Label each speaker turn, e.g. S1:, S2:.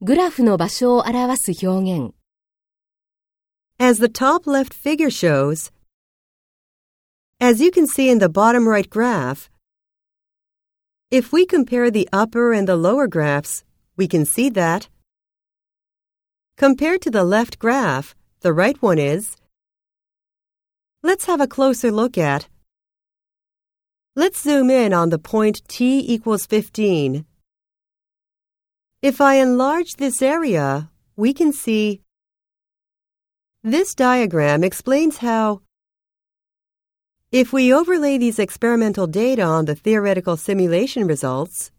S1: グラフの場所を表す表現。
S2: As the top left figure shows, as you can see in the bottom right graph, if we compare the upper and the lower graphs, we can see that compared to the left graph, the right one is. Let's have a closer look at. Let's zoom in on the point t equals 15. If I enlarge this area, we can see this diagram explains how if we overlay these experimental data on the theoretical simulation results,